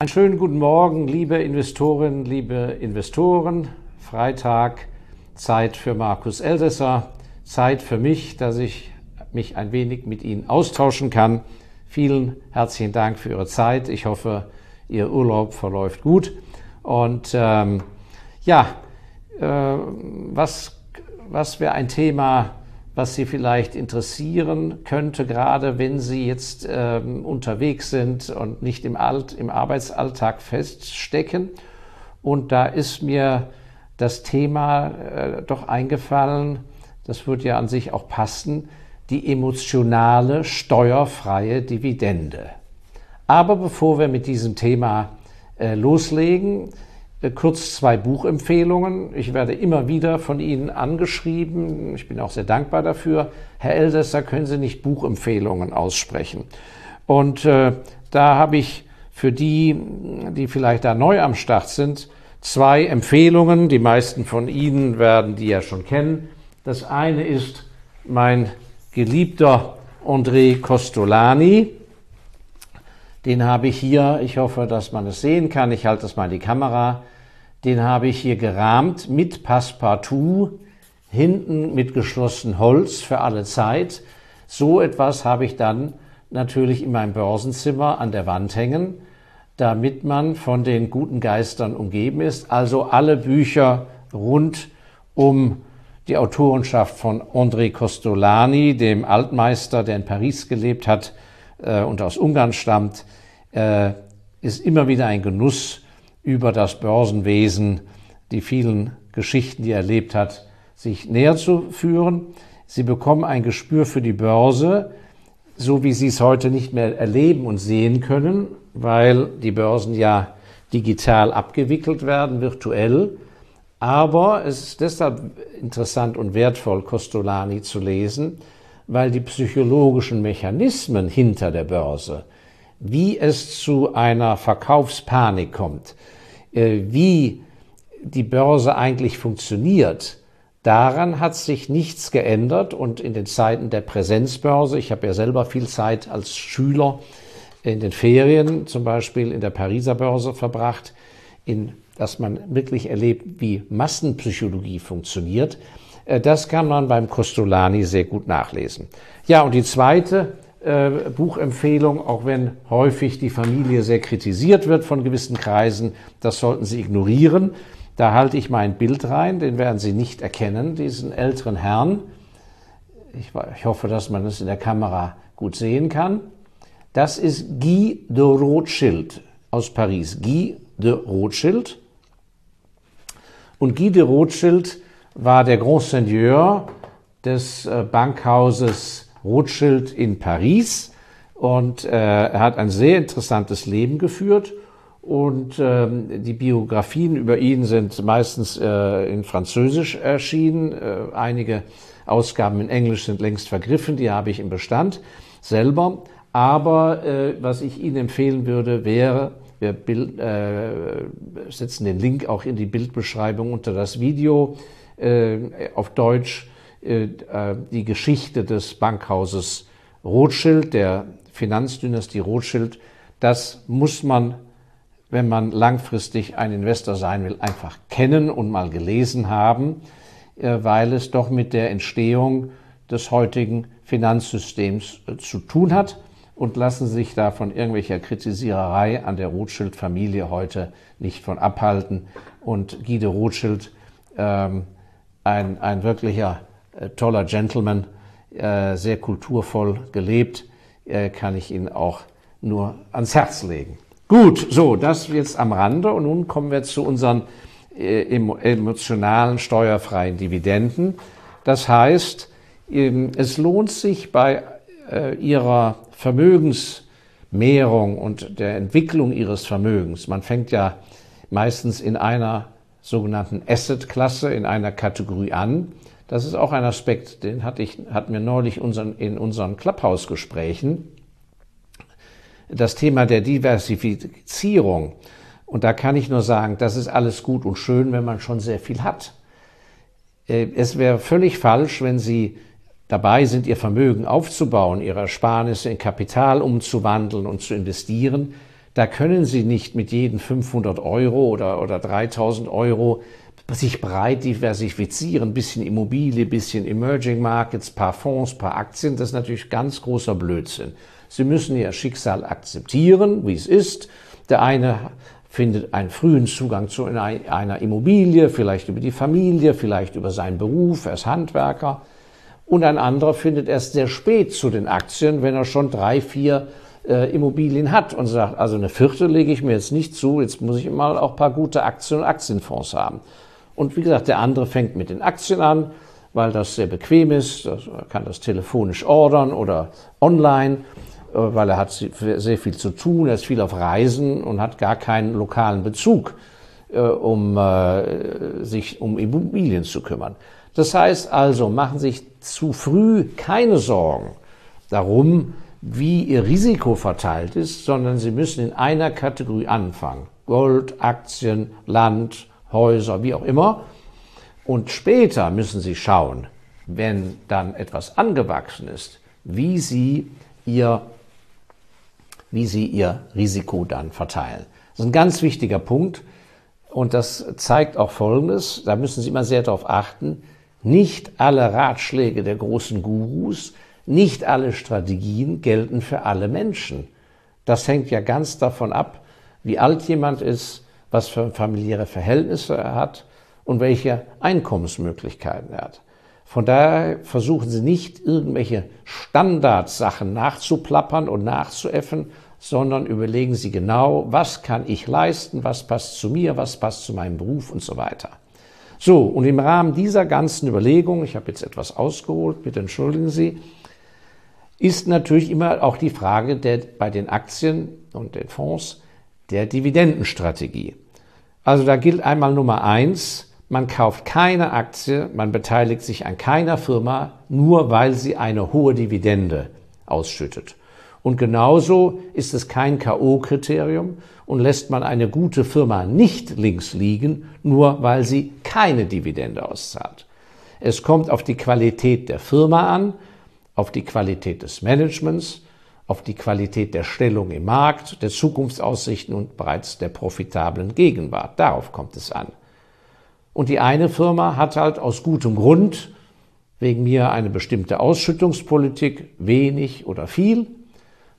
Einen schönen guten Morgen, liebe Investorinnen, liebe Investoren. Freitag, Zeit für Markus Elsässer, Zeit für mich, dass ich mich ein wenig mit Ihnen austauschen kann. Vielen herzlichen Dank für Ihre Zeit. Ich hoffe, Ihr Urlaub verläuft gut. Und ähm, ja, äh, was, was wäre ein Thema, was Sie vielleicht interessieren könnte, gerade wenn Sie jetzt ähm, unterwegs sind und nicht im, Alt, im Arbeitsalltag feststecken. Und da ist mir das Thema äh, doch eingefallen, das würde ja an sich auch passen, die emotionale steuerfreie Dividende. Aber bevor wir mit diesem Thema äh, loslegen, kurz zwei Buchempfehlungen. Ich werde immer wieder von Ihnen angeschrieben. Ich bin auch sehr dankbar dafür. Herr Elsässer, können Sie nicht Buchempfehlungen aussprechen? Und äh, da habe ich für die, die vielleicht da neu am Start sind, zwei Empfehlungen. Die meisten von Ihnen werden die ja schon kennen. Das eine ist mein geliebter André Costolani. Den habe ich hier, ich hoffe, dass man es sehen kann, ich halte das mal in die Kamera, den habe ich hier gerahmt mit Passepartout, hinten mit geschlossenem Holz für alle Zeit. So etwas habe ich dann natürlich in meinem Börsenzimmer an der Wand hängen, damit man von den guten Geistern umgeben ist. Also alle Bücher rund um die Autorenschaft von André Costolani, dem Altmeister, der in Paris gelebt hat äh, und aus Ungarn stammt, äh, ist immer wieder ein Genuss, über das Börsenwesen, die vielen Geschichten, die er erlebt hat, sich näher zu führen. Sie bekommen ein Gespür für die Börse, so wie Sie es heute nicht mehr erleben und sehen können, weil die Börsen ja digital abgewickelt werden, virtuell. Aber es ist deshalb interessant und wertvoll, Costolani zu lesen, weil die psychologischen Mechanismen hinter der Börse, wie es zu einer Verkaufspanik kommt, äh, wie die Börse eigentlich funktioniert, daran hat sich nichts geändert und in den Zeiten der Präsenzbörse, ich habe ja selber viel Zeit als Schüler in den Ferien zum Beispiel in der Pariser Börse verbracht, in, dass man wirklich erlebt, wie Massenpsychologie funktioniert. Äh, das kann man beim Costolani sehr gut nachlesen. Ja, und die zweite äh, Buchempfehlung, auch wenn häufig die Familie sehr kritisiert wird von gewissen Kreisen, das sollten Sie ignorieren. Da halte ich mein Bild rein, den werden Sie nicht erkennen, diesen älteren Herrn. Ich, ich hoffe, dass man es in der Kamera gut sehen kann. Das ist Guy de Rothschild aus Paris. Guy de Rothschild. Und Guy de Rothschild war der Grand Seigneur des äh, Bankhauses Rothschild in Paris und äh, er hat ein sehr interessantes Leben geführt und ähm, die Biografien über ihn sind meistens äh, in Französisch erschienen. Äh, einige Ausgaben in Englisch sind längst vergriffen, die habe ich im Bestand selber. Aber äh, was ich Ihnen empfehlen würde, wäre, wir äh, setzen den Link auch in die Bildbeschreibung unter das Video auf Deutsch äh, äh, die Geschichte des Bankhauses Rothschild, der Finanzdynastie Rothschild. Das muss man, wenn man langfristig ein Investor sein will, einfach kennen und mal gelesen haben, weil es doch mit der Entstehung des heutigen Finanzsystems zu tun hat und lassen sich da von irgendwelcher Kritisiererei an der Rothschild-Familie heute nicht von abhalten. Und Guy de Rothschild ähm, ein, ein wirklicher äh, toller Gentleman, äh, sehr kulturvoll gelebt, äh, kann ich Ihnen auch nur ans Herz legen. Gut, so, das jetzt am Rande und nun kommen wir zu unseren äh, emotionalen steuerfreien Dividenden. Das heißt, ähm, es lohnt sich bei äh, Ihrer Vermögensmehrung und der Entwicklung Ihres Vermögens, man fängt ja meistens in einer sogenannten Asset-Klasse in einer Kategorie an. Das ist auch ein Aspekt, den hatte ich, hatten wir neulich unseren, in unseren Clubhouse-Gesprächen. Das Thema der Diversifizierung. Und da kann ich nur sagen, das ist alles gut und schön, wenn man schon sehr viel hat. Äh, es wäre völlig falsch, wenn Sie dabei sind, Ihr Vermögen aufzubauen, Ihre Ersparnisse in Kapital umzuwandeln und zu investieren, Da können Sie nicht mit jedem 500 Euro oder, oder 3000 Euro sich breit diversifizieren, bisschen Immobilie, bisschen Emerging Markets, paar Fonds, paar Aktien, das ist natürlich ganz großer Blödsinn. Sie müssen Ihr Schicksal akzeptieren, wie es ist. Der eine findet einen frühen Zugang zu einer Immobilie, vielleicht über die Familie, vielleicht über seinen Beruf, er ist Handwerker. Und ein anderer findet erst sehr spät zu den Aktien, wenn er schon drei, vier äh, Immobilien hat und sagt, also eine vierte lege ich mir jetzt nicht zu, jetzt muss ich mal auch ein paar gute Aktien und Aktienfonds haben. Und wie gesagt, der andere fängt mit den Aktien an, weil das sehr bequem ist, er kann das telefonisch ordern oder online, äh, weil er hat sehr viel zu tun, er ist viel auf Reisen und hat gar keinen lokalen Bezug, äh, um äh, sich um Immobilien zu kümmern. Das heißt also, machen sich zu früh keine Sorgen darum, wie ihr Risiko verteilt ist, sondern sie müssen in einer Kategorie anfangen. Gold, Aktien, Land, Häuser, wie auch immer. Und später müssen Sie schauen, wenn dann etwas angewachsen ist, wie Sie Ihr, wie Sie Ihr Risiko dann verteilen. Das ist ein ganz wichtiger Punkt. Und das zeigt auch Folgendes, da müssen Sie immer sehr darauf achten, nicht alle Ratschläge der großen Gurus, nicht alle Strategien gelten für alle Menschen. Das hängt ja ganz davon ab, wie alt jemand ist, was für familiäre Verhältnisse er hat und welche Einkommensmöglichkeiten er hat. Von daher versuchen Sie nicht irgendwelche Standardsachen nachzuplappern und nachzuäffen, sondern überlegen Sie genau, was kann ich leisten, was passt zu mir, was passt zu meinem Beruf und so weiter. So, und im Rahmen dieser ganzen Überlegung, ich habe jetzt etwas ausgeholt, bitte entschuldigen Sie, ist natürlich immer auch die Frage der, bei den Aktien und den Fonds, der Dividendenstrategie. Also da gilt einmal Nummer eins, man kauft keine Aktie, man beteiligt sich an keiner Firma, nur weil sie eine hohe Dividende ausschüttet. Und genauso ist es kein KO-Kriterium und lässt man eine gute Firma nicht links liegen, nur weil sie keine Dividende auszahlt. Es kommt auf die Qualität der Firma an, auf die Qualität des Managements, auf die Qualität der Stellung im Markt, der Zukunftsaussichten und bereits der profitablen Gegenwart. Darauf kommt es an. Und die eine Firma hat halt aus gutem Grund wegen mir eine bestimmte Ausschüttungspolitik, wenig oder viel.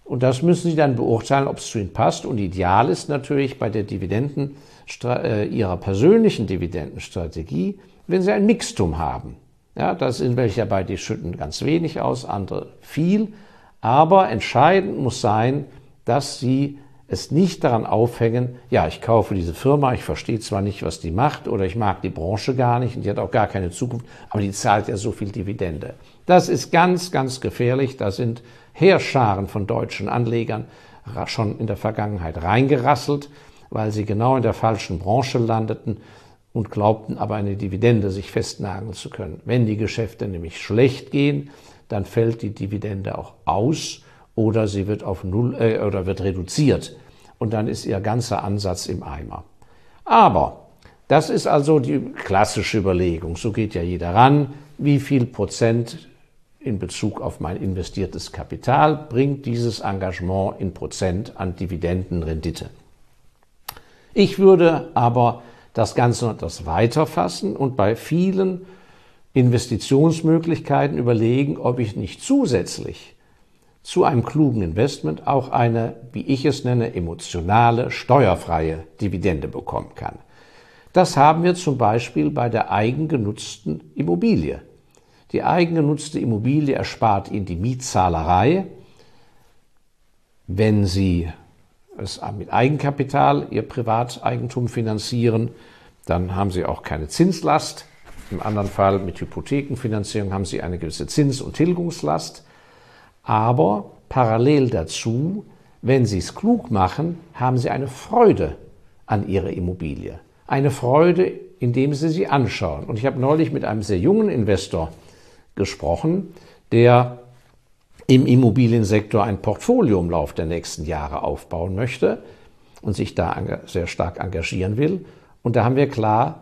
Und das müssen Sie dann beurteilen, ob es zu Ihnen passt. Und ideal ist natürlich bei der Dividenden, äh, Ihrer persönlichen Dividendenstrategie, wenn Sie ein Mixtum haben. Ja, das sind welche dabei, die schütten ganz wenig aus, andere viel. Aber entscheidend muss sein, dass Sie es nicht daran aufhängen, ja, ich kaufe diese Firma, ich verstehe zwar nicht, was die macht, oder ich mag die Branche gar nicht und die hat auch gar keine Zukunft, aber die zahlt ja so viel Dividende. Das ist ganz, ganz gefährlich. Da sind Heerscharen von deutschen Anlegern schon in der Vergangenheit reingerasselt, weil sie genau in der falschen Branche landeten und glaubten aber eine Dividende sich festnageln zu können. Wenn die Geschäfte nämlich schlecht gehen, dann fällt die Dividende auch aus oder sie wird auf null äh, oder wird reduziert und dann ist ihr ganzer Ansatz im Eimer. Aber das ist also die klassische Überlegung. So geht ja jeder ran. Wie viel Prozent in Bezug auf mein investiertes Kapital bringt dieses Engagement in Prozent an Dividendenrendite? Ich würde aber das Ganze noch etwas weiter fassen und bei vielen Investitionsmöglichkeiten überlegen, ob ich nicht zusätzlich zu einem klugen Investment auch eine, wie ich es nenne, emotionale, steuerfreie Dividende bekommen kann. Das haben wir zum Beispiel bei der eigengenutzten Immobilie. Die eigengenutzte Immobilie erspart Ihnen die Mietzahlerei, wenn Sie es mit Eigenkapital Ihr Privateigentum finanzieren, dann haben Sie auch keine Zinslast. Im anderen Fall mit Hypothekenfinanzierung haben Sie eine gewisse Zins- und Tilgungslast. Aber parallel dazu, wenn Sie es klug machen, haben Sie eine Freude an Ihrer Immobilie. Eine Freude, indem Sie sie anschauen. Und ich habe neulich mit einem sehr jungen Investor gesprochen, der im Immobiliensektor ein Portfolio im Laufe der nächsten Jahre aufbauen möchte und sich da sehr stark engagieren will. Und da haben wir klar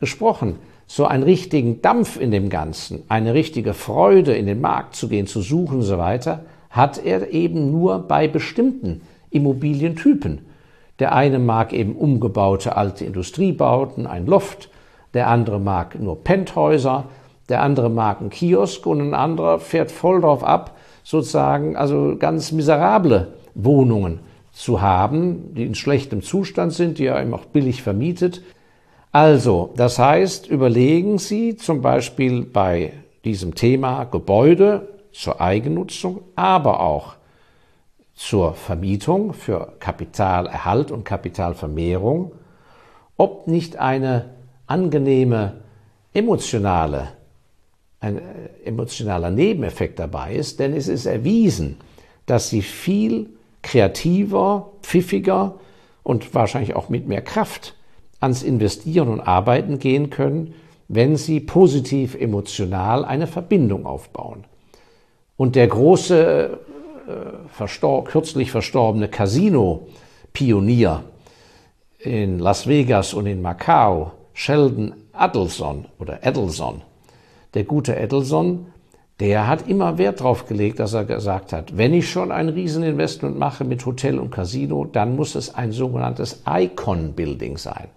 gesprochen so einen richtigen Dampf in dem Ganzen, eine richtige Freude in den Markt zu gehen, zu suchen und so weiter, hat er eben nur bei bestimmten Immobilientypen. Der eine mag eben umgebaute alte Industriebauten, ein Loft, der andere mag nur Penthäuser, der andere mag einen Kiosk und ein anderer fährt voll drauf ab, sozusagen also ganz miserable Wohnungen zu haben, die in schlechtem Zustand sind, die er eben auch billig vermietet. Also, das heißt, überlegen Sie zum Beispiel bei diesem Thema Gebäude zur Eigennutzung, aber auch zur Vermietung für Kapitalerhalt und Kapitalvermehrung, ob nicht eine angenehme emotionale, ein äh, emotionaler Nebeneffekt dabei ist, denn es ist erwiesen, dass sie viel kreativer, pfiffiger und wahrscheinlich auch mit mehr Kraft ans Investieren und Arbeiten gehen können, wenn sie positiv emotional eine Verbindung aufbauen. Und der große, äh, verstor kürzlich verstorbene Casino-Pionier in Las Vegas und in Macau, Sheldon Adelson oder Adelson, der gute Adelson, der hat immer Wert darauf gelegt, dass er gesagt hat, wenn ich schon ein Rieseninvestment mache mit Hotel und Casino, dann muss es ein sogenanntes Icon-Building sein.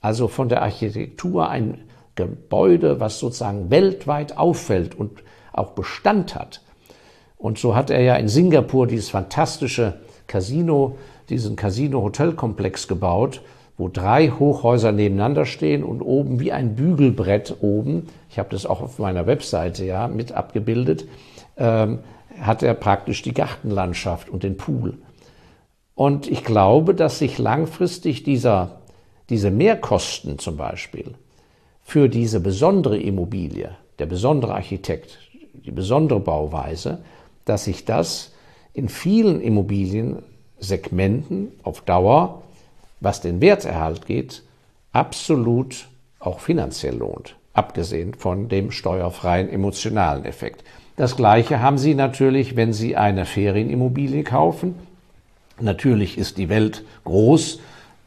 Also von der Architektur ein Gebäude, was sozusagen weltweit auffällt und auch Bestand hat. Und so hat er ja in Singapur dieses fantastische Casino, diesen Casino-Hotelkomplex gebaut, wo drei Hochhäuser nebeneinander stehen und oben wie ein Bügelbrett oben, ich habe das auch auf meiner Webseite ja mit abgebildet, ähm, hat er praktisch die Gartenlandschaft und den Pool. Und ich glaube, dass sich langfristig dieser, diese Mehrkosten zum Beispiel für diese besondere Immobilie, der besondere Architekt, die besondere Bauweise, dass sich das in vielen Immobiliensegmenten auf Dauer, was den Werterhalt geht, absolut auch finanziell lohnt, abgesehen von dem steuerfreien emotionalen Effekt. Das gleiche haben Sie natürlich, wenn Sie eine Ferienimmobilie kaufen. Natürlich ist die Welt groß.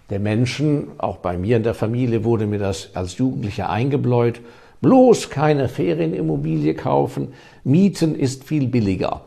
Der Menschen, auch bei mir in der Familie wurde mir das als Jugendlicher eingebläut. Bloß keine Ferienimmobilie kaufen. Mieten ist viel billiger.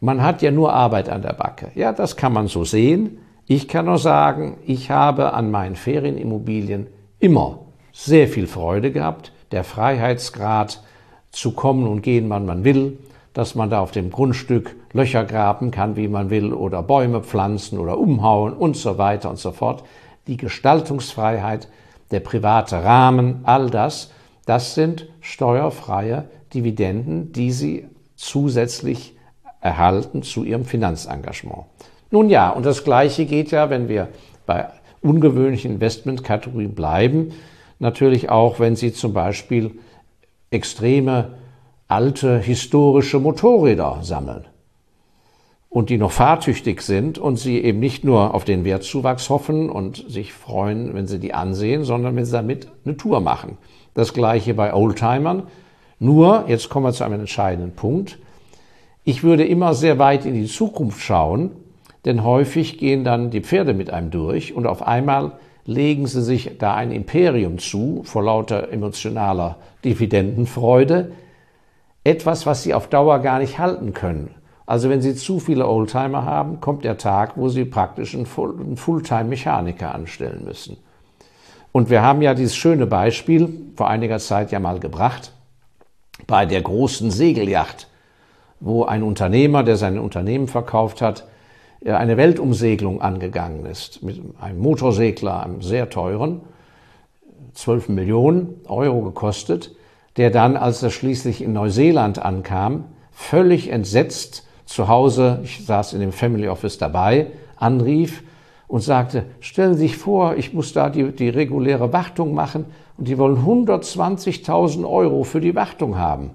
Man hat ja nur Arbeit an der Backe. Ja, das kann man so sehen. Ich kann nur sagen, ich habe an meinen Ferienimmobilien immer sehr viel Freude gehabt. Der Freiheitsgrad zu kommen und gehen, wann man will, dass man da auf dem Grundstück Löcher graben kann, wie man will, oder Bäume pflanzen oder umhauen und so weiter und so fort. Die Gestaltungsfreiheit, der private Rahmen, all das das sind steuerfreie Dividenden, die Sie zusätzlich erhalten zu Ihrem Finanzengagement. Nun ja, und das Gleiche geht ja, wenn wir bei ungewöhnlichen Investmentkategorien bleiben, natürlich auch, wenn Sie zum Beispiel extreme alte historische Motorräder sammeln und die noch fahrtüchtig sind und sie eben nicht nur auf den Wertzuwachs hoffen und sich freuen, wenn sie die ansehen, sondern wenn sie damit eine Tour machen. Das gleiche bei Oldtimern. Nur, jetzt kommen wir zu einem entscheidenden Punkt. Ich würde immer sehr weit in die Zukunft schauen, denn häufig gehen dann die Pferde mit einem durch und auf einmal legen sie sich da ein Imperium zu vor lauter emotionaler Dividendenfreude. Etwas, was sie auf Dauer gar nicht halten können. Also wenn Sie zu viele Oldtimer haben, kommt der Tag, wo Sie praktisch einen Fulltime-Mechaniker anstellen müssen. Und wir haben ja dieses schöne Beispiel vor einiger Zeit ja mal gebracht bei der großen Segelyacht, wo ein Unternehmer, der sein Unternehmen verkauft hat, eine Weltumsegelung angegangen ist mit einem Motorsegler, einem sehr teuren, 12 Millionen Euro gekostet, der dann, als er schließlich in Neuseeland ankam, völlig entsetzt zu Hause, ich saß in dem Family Office dabei, anrief und sagte, stellen Sie sich vor, ich muss da die, die reguläre Wartung machen und die wollen 120.000 Euro für die Wartung haben.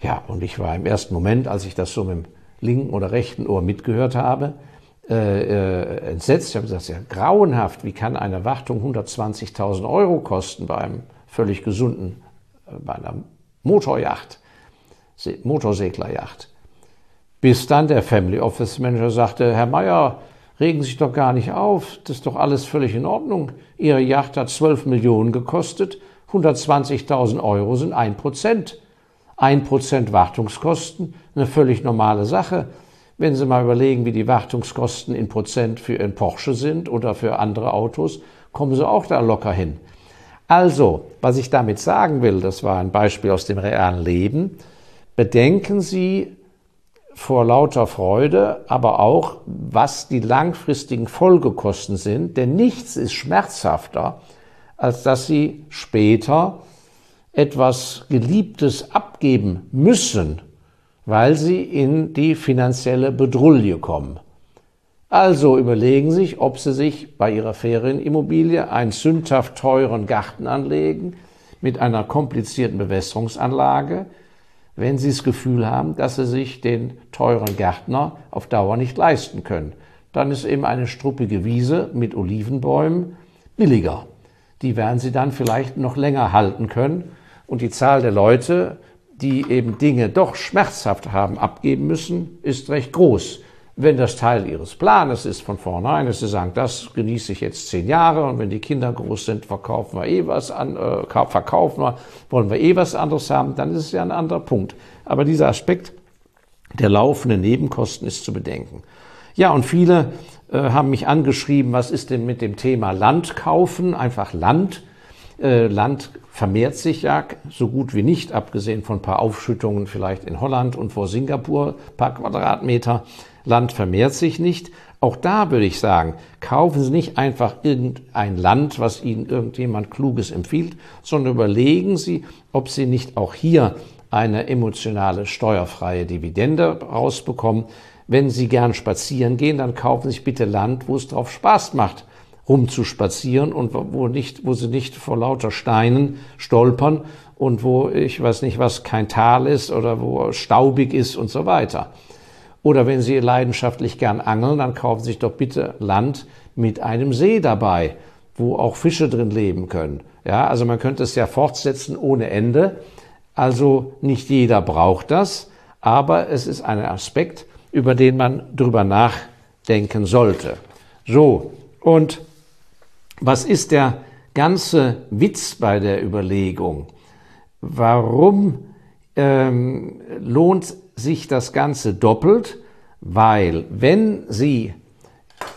Ja, und ich war im ersten Moment, als ich das so mit dem linken oder rechten Ohr mitgehört habe, äh, äh, entsetzt. Ich habe gesagt, ja, grauenhaft, wie kann eine Wartung 120.000 Euro kosten bei einem völlig gesunden, äh, bei einer Motorjacht, Motorseglerjacht. Bis dann der Family Office Manager sagte, Herr Meier, regen Sie sich doch gar nicht auf, das ist doch alles völlig in Ordnung. Ihre Yacht hat 12 Millionen gekostet, 120.000 Euro sind ein Prozent. Ein Prozent Wartungskosten, eine völlig normale Sache. Wenn Sie mal überlegen, wie die Wartungskosten in Prozent für Ihren Porsche sind oder für andere Autos, kommen Sie auch da locker hin. Also, was ich damit sagen will, das war ein Beispiel aus dem realen Leben, bedenken Sie vor lauter Freude, aber auch, was die langfristigen Folgekosten sind, denn nichts ist schmerzhafter, als dass Sie später etwas Geliebtes abgeben müssen, weil Sie in die finanzielle Bedrulle kommen. Also überlegen Sie sich, ob Sie sich bei Ihrer Ferienimmobilie einen sündhaft teuren Garten anlegen mit einer komplizierten Bewässerungsanlage, wenn Sie das Gefühl haben, dass Sie sich den teuren Gärtner auf Dauer nicht leisten können. Dann ist eben eine struppige Wiese mit Olivenbäumen billiger. Die werden Sie dann vielleicht noch länger halten können und die Zahl der Leute, die eben Dinge doch schmerzhaft haben abgeben müssen, ist recht groß. Wenn das Teil Ihres Planes ist von vornherein, dass Sie sagen, das genieße ich jetzt zehn Jahre und wenn die Kinder groß sind, verkaufen wir eh was an, äh, verkaufen wir, wollen wir eh was anderes haben, dann ist es ja ein anderer Punkt. Aber dieser Aspekt der laufenden Nebenkosten ist zu bedenken. Ja, und viele äh, haben mich angeschrieben, was ist denn mit dem Thema Land kaufen, einfach Land. Äh, Land vermehrt sich ja so gut wie nicht, abgesehen von ein paar Aufschüttungen vielleicht in Holland und vor Singapur, paar Quadratmeter. Land vermehrt sich nicht. Auch da würde ich sagen, kaufen Sie nicht einfach irgendein Land, was Ihnen irgendjemand Kluges empfiehlt, sondern überlegen Sie, ob Sie nicht auch hier eine emotionale steuerfreie Dividende rausbekommen. Wenn Sie gern spazieren gehen, dann kaufen Sie sich bitte Land, wo es drauf Spaß macht rumzuspazieren und wo nicht, wo sie nicht vor lauter Steinen stolpern und wo ich weiß nicht was kein Tal ist oder wo staubig ist und so weiter. Oder wenn Sie leidenschaftlich gern angeln, dann kaufen Sie sich doch bitte Land mit einem See dabei, wo auch Fische drin leben können. Ja, also man könnte es ja fortsetzen ohne Ende. Also nicht jeder braucht das, aber es ist ein Aspekt, über den man drüber nachdenken sollte. So, und was ist der ganze Witz bei der Überlegung? Warum ähm, lohnt sich das Ganze doppelt? Weil wenn Sie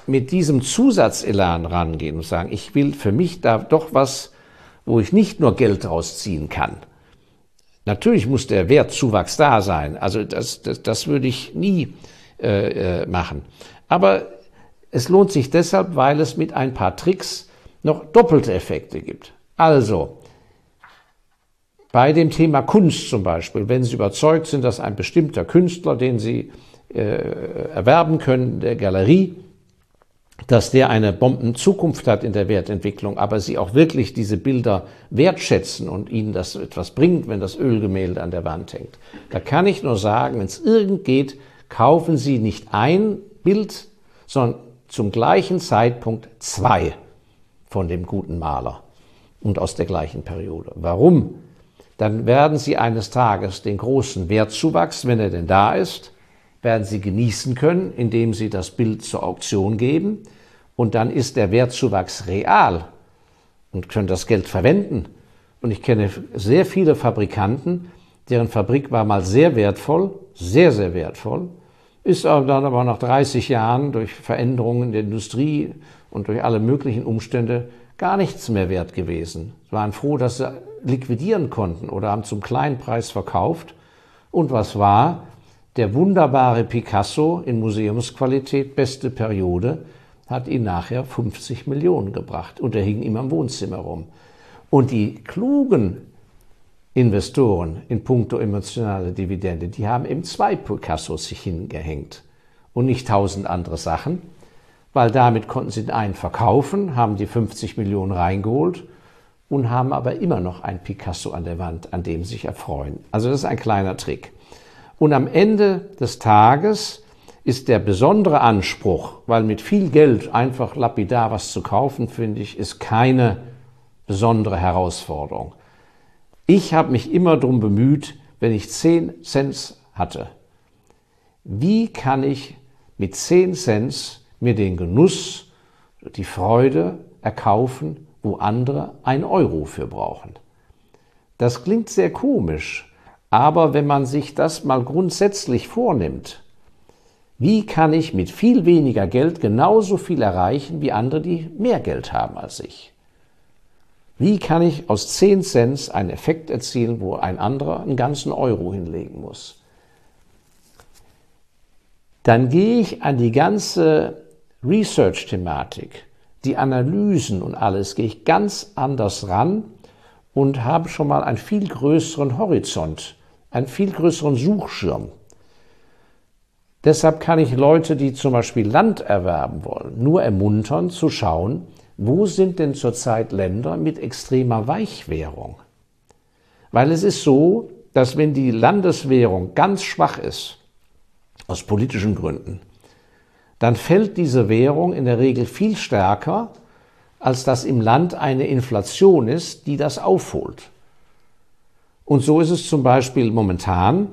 mit diesem Zusatzelan rangehen und sagen, ich will für mich da doch was, wo ich nicht nur Geld rausziehen kann. Natürlich muss der Wertzuwachs da sein. Also das, das, das würde ich nie äh, äh machen. Aber es lohnt sich deshalb, weil es mit ein paar Tricks noch doppelte Effekte gibt. Also, bei dem Thema Kunst zum Beispiel, wenn Sie überzeugt sind, dass ein bestimmter Künstler, den Sie äh, erwerben können, der Galerie, dass der eine Bombenzukunft hat in der Wertentwicklung, aber Sie auch wirklich diese Bilder wertschätzen und Ihnen das etwas bringt, wenn das Ölgemälde an der Wand hängt. Da kann ich nur sagen, wenn es irgend geht, kaufen Sie nicht ein Bild, sondern zum gleichen Zeitpunkt zwei von dem guten Maler und aus der gleichen Periode. Warum? Dann werden Sie eines Tages den großen Wertzuwachs, wenn er denn da ist, werden Sie genießen können, indem Sie das Bild zur Auktion geben. Und dann ist der Wertzuwachs real und können das Geld verwenden. Und ich kenne sehr viele Fabrikanten, deren Fabrik war mal sehr wertvoll, sehr, sehr wertvoll, ist dann aber nach 30 Jahren durch Veränderungen der Industrie und durch alle möglichen Umstände gar nichts mehr wert gewesen. Sie waren froh, dass sie liquidieren konnten oder haben zum kleinen Preis verkauft. Und was war? Der wunderbare Picasso in Museumsqualität, beste Periode, hat ihn nachher 50 Millionen gebracht und er hing ihm am Wohnzimmer rum. Und die klugen Investoren in puncto emotionale Dividende, die haben eben zwei Picassos sich hingehängt und nicht tausend andere Sachen weil damit konnten sie den einen verkaufen, haben die 50 Millionen reingeholt und haben aber immer noch ein Picasso an der Wand, an dem sie sich erfreuen. Also das ist ein kleiner Trick. Und am Ende des Tages ist der besondere Anspruch, weil mit viel Geld einfach lapidar was zu kaufen, finde ich, ist keine besondere Herausforderung. Ich habe mich immer darum bemüht, wenn ich 10 Cent hatte, wie kann ich mit 10 Cent mir den Genuss, die Freude erkaufen, wo andere ein Euro für brauchen. Das klingt sehr komisch, aber wenn man sich das mal grundsätzlich vornimmt, Wie kann ich mit viel weniger Geld genauso viel erreichen wie andere, die mehr Geld haben als ich? Wie kann ich aus 10 Cent einen Effekt erzielen, wo ein anderer einen ganzen Euro hinlegen muss? Dann gehe ich an die ganze Research-Thematik, die Analysen und alles, gehe ich ganz anders ran und habe schon mal einen viel größeren Horizont, einen viel größeren Suchschirm. Deshalb kann ich Leute, die zum Beispiel Land erwerben wollen, nur ermuntern zu schauen, wo sind denn zurzeit Länder mit extremer Weichwährung? Weil es ist so, dass wenn die Landeswährung ganz schwach ist, aus politischen Gründen, dann fällt diese Währung in der Regel viel stärker, als dass im Land eine Inflation ist, die das aufholt. Und so ist es zum Beispiel momentan,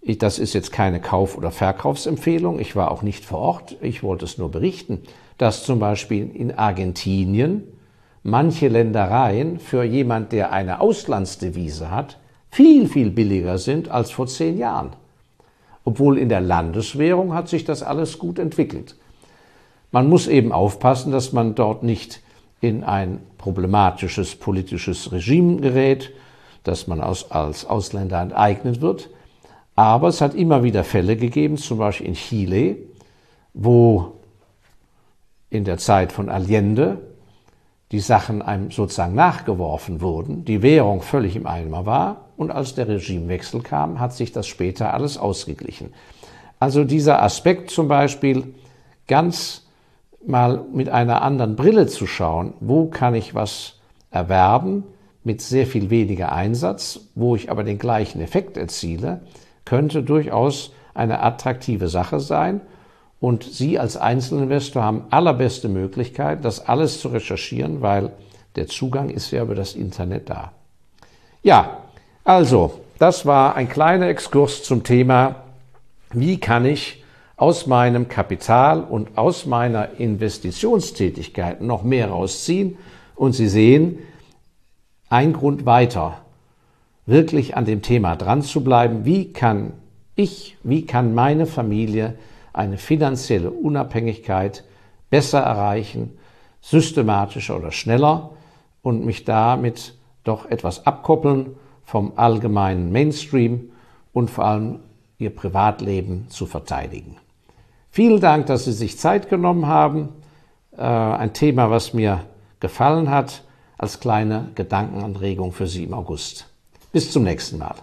ich, das ist jetzt keine Kauf- oder Verkaufsempfehlung, ich war auch nicht vor Ort, ich wollte es nur berichten, dass zum Beispiel in Argentinien manche Ländereien für jemand, der eine Auslandsdevise hat, viel, viel billiger sind als vor zehn Jahren. Obwohl in der Landeswährung hat sich das alles gut entwickelt. Man muss eben aufpassen, dass man dort nicht in ein problematisches politisches Regime gerät, dass man als Ausländer enteignet wird. Aber es hat immer wieder Fälle gegeben, zum Beispiel in Chile, wo in der Zeit von Allende die Sachen einem sozusagen nachgeworfen wurden, die Währung völlig im Eimer war und als der Regimewechsel kam, hat sich das später alles ausgeglichen. Also dieser Aspekt zum Beispiel, ganz mal mit einer anderen Brille zu schauen, wo kann ich was erwerben mit sehr viel weniger Einsatz, wo ich aber den gleichen Effekt erziele, könnte durchaus eine attraktive Sache sein und Sie als Einzelinvestor haben allerbeste Möglichkeit, das alles zu recherchieren, weil der Zugang ist ja über das Internet da. Ja, also, das war ein kleiner Exkurs zum Thema, wie kann ich aus meinem Kapital und aus meiner Investitionstätigkeit noch mehr rausziehen. Und Sie sehen, ein Grund weiter, wirklich an dem Thema dran zu bleiben, wie kann ich, wie kann meine Familie eine finanzielle Unabhängigkeit besser erreichen, systematischer oder schneller und mich damit doch etwas abkoppeln vom allgemeinen Mainstream und vor allem ihr Privatleben zu verteidigen. Vielen Dank, dass Sie sich Zeit genommen haben. Äh, ein Thema, was mir gefallen hat, als kleine Gedankenanregung für Sie im August. Bis zum nächsten Mal.